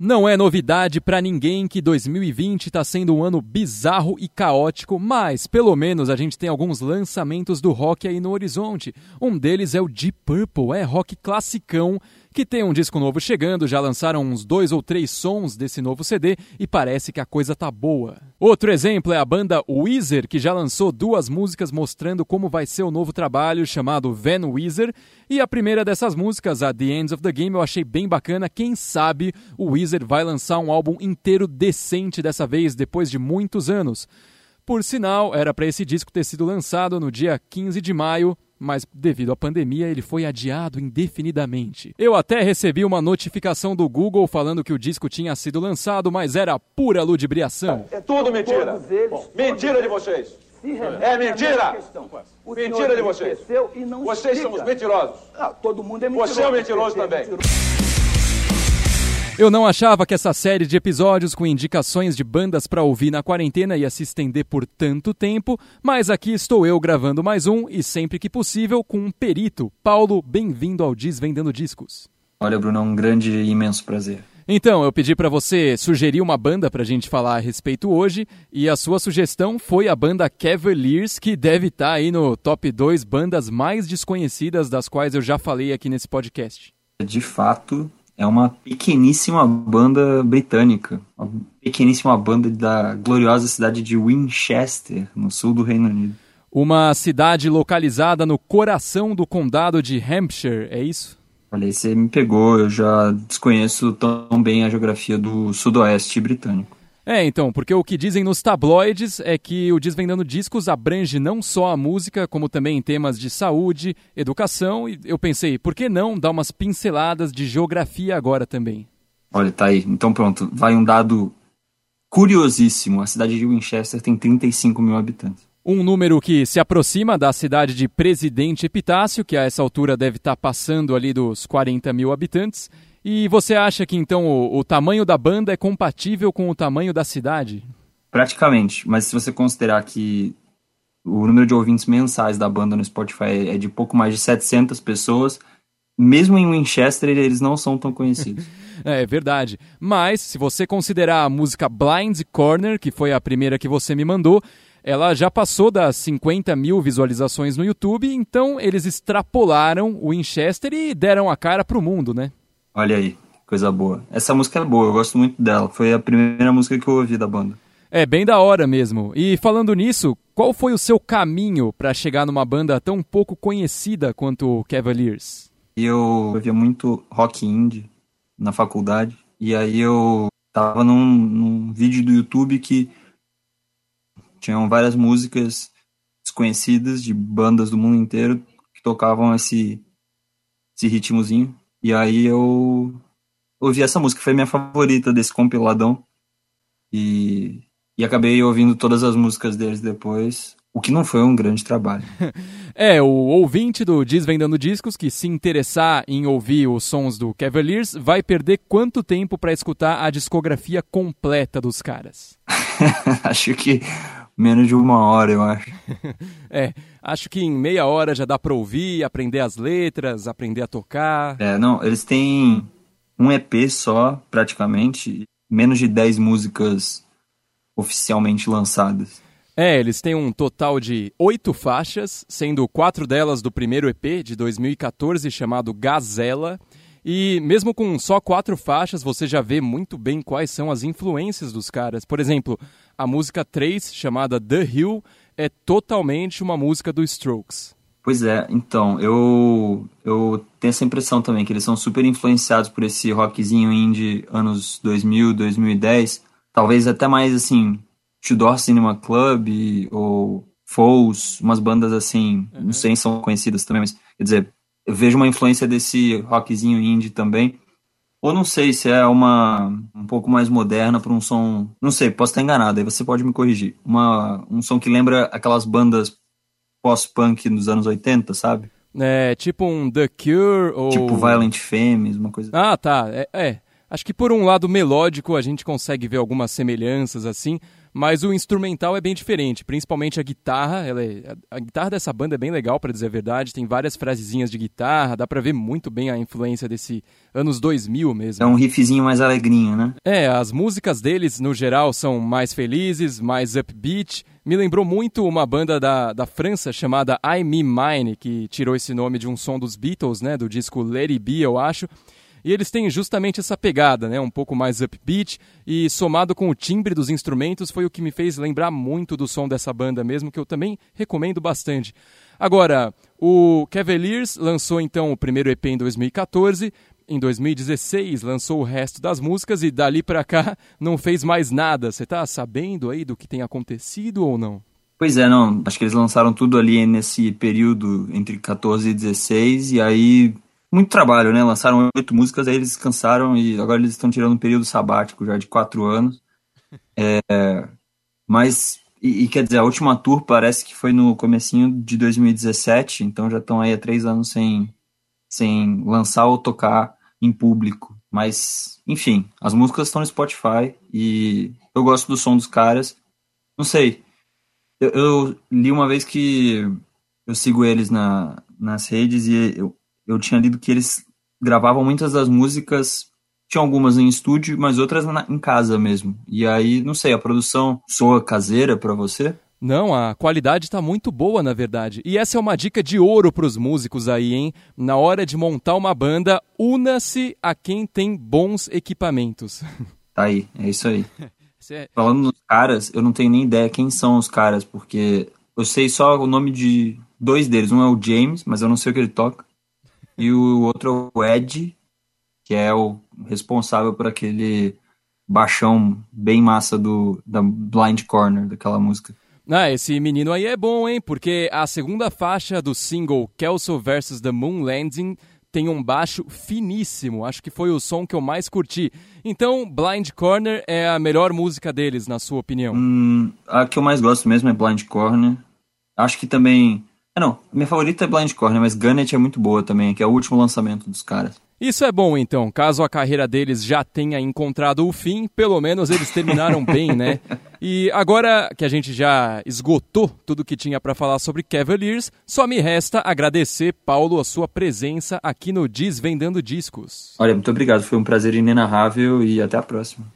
Não é novidade para ninguém que 2020 está sendo um ano bizarro e caótico, mas pelo menos a gente tem alguns lançamentos do rock aí no horizonte. Um deles é o Deep Purple, é rock classicão que tem um disco novo chegando, já lançaram uns dois ou três sons desse novo CD e parece que a coisa tá boa. Outro exemplo é a banda Weezer, que já lançou duas músicas mostrando como vai ser o novo trabalho chamado Van Weezer, e a primeira dessas músicas, a The Ends of the Game, eu achei bem bacana. Quem sabe o Weezer vai lançar um álbum inteiro decente dessa vez, depois de muitos anos. Por sinal, era para esse disco ter sido lançado no dia 15 de maio, mas devido à pandemia ele foi adiado indefinidamente. Eu até recebi uma notificação do Google falando que o disco tinha sido lançado, mas era pura ludibriação. É tudo mentira. Mentira de vocês. É mentira. Mentira de vocês. Vocês são os mentirosos. Ah, todo mundo é mentiroso. Você é um mentiroso também. Eu não achava que essa série de episódios com indicações de bandas para ouvir na quarentena ia se estender por tanto tempo, mas aqui estou eu gravando mais um e sempre que possível com um perito. Paulo, bem-vindo ao Desvendando Discos. Olha, Bruno, é um grande e imenso prazer. Então, eu pedi para você sugerir uma banda para a gente falar a respeito hoje, e a sua sugestão foi a banda Cavaliers, que deve estar tá aí no top 2 bandas mais desconhecidas das quais eu já falei aqui nesse podcast. De fato, é uma pequeníssima banda britânica, uma pequeníssima banda da gloriosa cidade de Winchester, no sul do Reino Unido. Uma cidade localizada no coração do condado de Hampshire, é isso? Olha, você me pegou, eu já desconheço tão bem a geografia do sudoeste britânico. É, então, porque o que dizem nos tabloides é que o Desvendando Discos abrange não só a música, como também temas de saúde, educação, e eu pensei, por que não dar umas pinceladas de geografia agora também? Olha, tá aí. Então pronto, vai um dado curiosíssimo. A cidade de Winchester tem 35 mil habitantes. Um número que se aproxima da cidade de Presidente Epitácio, que a essa altura deve estar passando ali dos 40 mil habitantes, e você acha que então o, o, tamanho da banda é compatível com o tamanho da cidade? Praticamente, mas se você considerar que o número de ouvintes mensais da banda no Spotify é de pouco mais de 700 pessoas, mesmo em Winchester eles não são tão conhecidos. é, é verdade. Mas se você considerar a música Blind Corner, que foi a primeira que você me mandou, ela já passou das 50 mil visualizações no YouTube, então eles extrapolaram o Winchester e deram a cara pro mundo, né? Olha aí, coisa boa. Essa música é boa, eu gosto muito dela. Foi a primeira música que eu ouvi da banda. É bem da hora mesmo. E falando nisso, qual foi o seu caminho para chegar numa banda tão pouco conhecida quanto o Cavaliers? Eu ouvia muito rock indie na faculdade. E aí eu tava num, num vídeo do YouTube que tinham várias músicas desconhecidas de bandas do mundo inteiro que tocavam esse, esse ritmozinho. E aí eu ouvi essa música, foi minha favorita desse compiladão. E, e acabei ouvindo todas as músicas deles depois, o que não foi um grande trabalho. é, o ouvinte do Desvendando Discos que se interessar em ouvir os sons do Cavaliers vai perder quanto tempo para escutar a discografia completa dos caras? Acho que menos de uma hora, eu acho. é, acho que em meia hora já dá pra ouvir, aprender as letras, aprender a tocar. É, não, eles têm um EP só, praticamente, menos de 10 músicas oficialmente lançadas. É, eles têm um total de oito faixas, sendo quatro delas do primeiro EP de 2014, chamado Gazela. E mesmo com só quatro faixas, você já vê muito bem quais são as influências dos caras. Por exemplo, a música 3, chamada The Hill, é totalmente uma música do Strokes. Pois é, então, eu, eu tenho essa impressão também, que eles são super influenciados por esse rockzinho indie anos 2000, 2010, talvez até mais, assim, Tudor Cinema Club ou Foles, umas bandas assim, uhum. não sei se são conhecidas também, mas, quer dizer, eu vejo uma influência desse rockzinho indie também, ou não sei se é uma um pouco mais moderna para um som. Não sei, posso estar enganado, aí você pode me corrigir. Uma, um som que lembra aquelas bandas pós-punk dos anos 80, sabe? É, tipo um The Cure ou. Tipo Violent Femmes, uma coisa Ah, tá. É, é. Acho que por um lado melódico a gente consegue ver algumas semelhanças assim, mas o instrumental é bem diferente, principalmente a guitarra. Ela é, a guitarra dessa banda é bem legal, para dizer a verdade. Tem várias frasezinhas de guitarra, dá para ver muito bem a influência desse anos 2000 mesmo. É um riffzinho mais alegrinho, né? É, as músicas deles, no geral, são mais felizes, mais upbeat. Me lembrou muito uma banda da, da França chamada I Me Mine, que tirou esse nome de um som dos Beatles, né? Do disco Let It Be, eu acho. E eles têm justamente essa pegada, né, um pouco mais upbeat e somado com o timbre dos instrumentos foi o que me fez lembrar muito do som dessa banda mesmo, que eu também recomendo bastante. Agora, o Cavaliers lançou então o primeiro EP em 2014, em 2016 lançou o resto das músicas e dali para cá não fez mais nada. Você tá sabendo aí do que tem acontecido ou não? Pois é, não. Acho que eles lançaram tudo ali nesse período entre 14 e 16 e aí muito trabalho, né? Lançaram oito músicas, aí eles descansaram e agora eles estão tirando um período sabático já de quatro anos. É, mas, e, e, quer dizer, a última tour parece que foi no comecinho de 2017, então já estão aí há três anos sem, sem lançar ou tocar em público. Mas, enfim, as músicas estão no Spotify e eu gosto do som dos caras. Não sei, eu, eu li uma vez que eu sigo eles na, nas redes e eu, eu tinha lido que eles gravavam muitas das músicas, tinha algumas em estúdio, mas outras na, em casa mesmo. E aí, não sei, a produção soa caseira para você? Não, a qualidade está muito boa, na verdade. E essa é uma dica de ouro para os músicos aí, hein? Na hora de montar uma banda, una-se a quem tem bons equipamentos. Tá aí, é isso aí. é... Falando dos caras, eu não tenho nem ideia quem são os caras, porque eu sei só o nome de dois deles. Um é o James, mas eu não sei o que ele toca e o outro é o Ed, que é o responsável por aquele baixão bem massa do da Blind Corner, daquela música. Ah, esse menino aí é bom, hein? Porque a segunda faixa do single Kelso vs. The Moon Landing tem um baixo finíssimo. Acho que foi o som que eu mais curti. Então, Blind Corner é a melhor música deles, na sua opinião? Hum, a que eu mais gosto mesmo é Blind Corner. Acho que também é, não. Minha favorita é Blind Corner, mas Gunnet é muito boa também, que é o último lançamento dos caras. Isso é bom então, caso a carreira deles já tenha encontrado o fim, pelo menos eles terminaram bem, né? E agora que a gente já esgotou tudo que tinha para falar sobre Cavaliers, só me resta agradecer, Paulo, a sua presença aqui no Desvendando Discos. Olha, muito obrigado, foi um prazer inenarrável e até a próxima.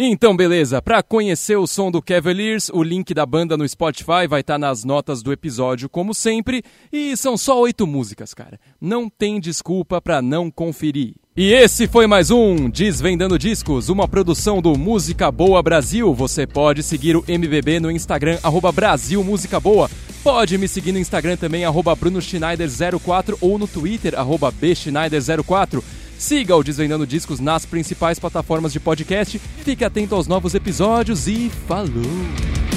Então, beleza. Para conhecer o som do Cavaliers, o link da banda no Spotify vai estar tá nas notas do episódio, como sempre. E são só oito músicas, cara. Não tem desculpa para não conferir. E esse foi mais um Desvendando Discos, uma produção do Música Boa Brasil. Você pode seguir o MBB no Instagram, arroba Brasil Música Boa. Pode me seguir no Instagram também, arroba Bruno Schneider04 ou no Twitter, arroba Bschneider04. Siga o Desvendando Discos nas principais plataformas de podcast. Fique atento aos novos episódios e falou!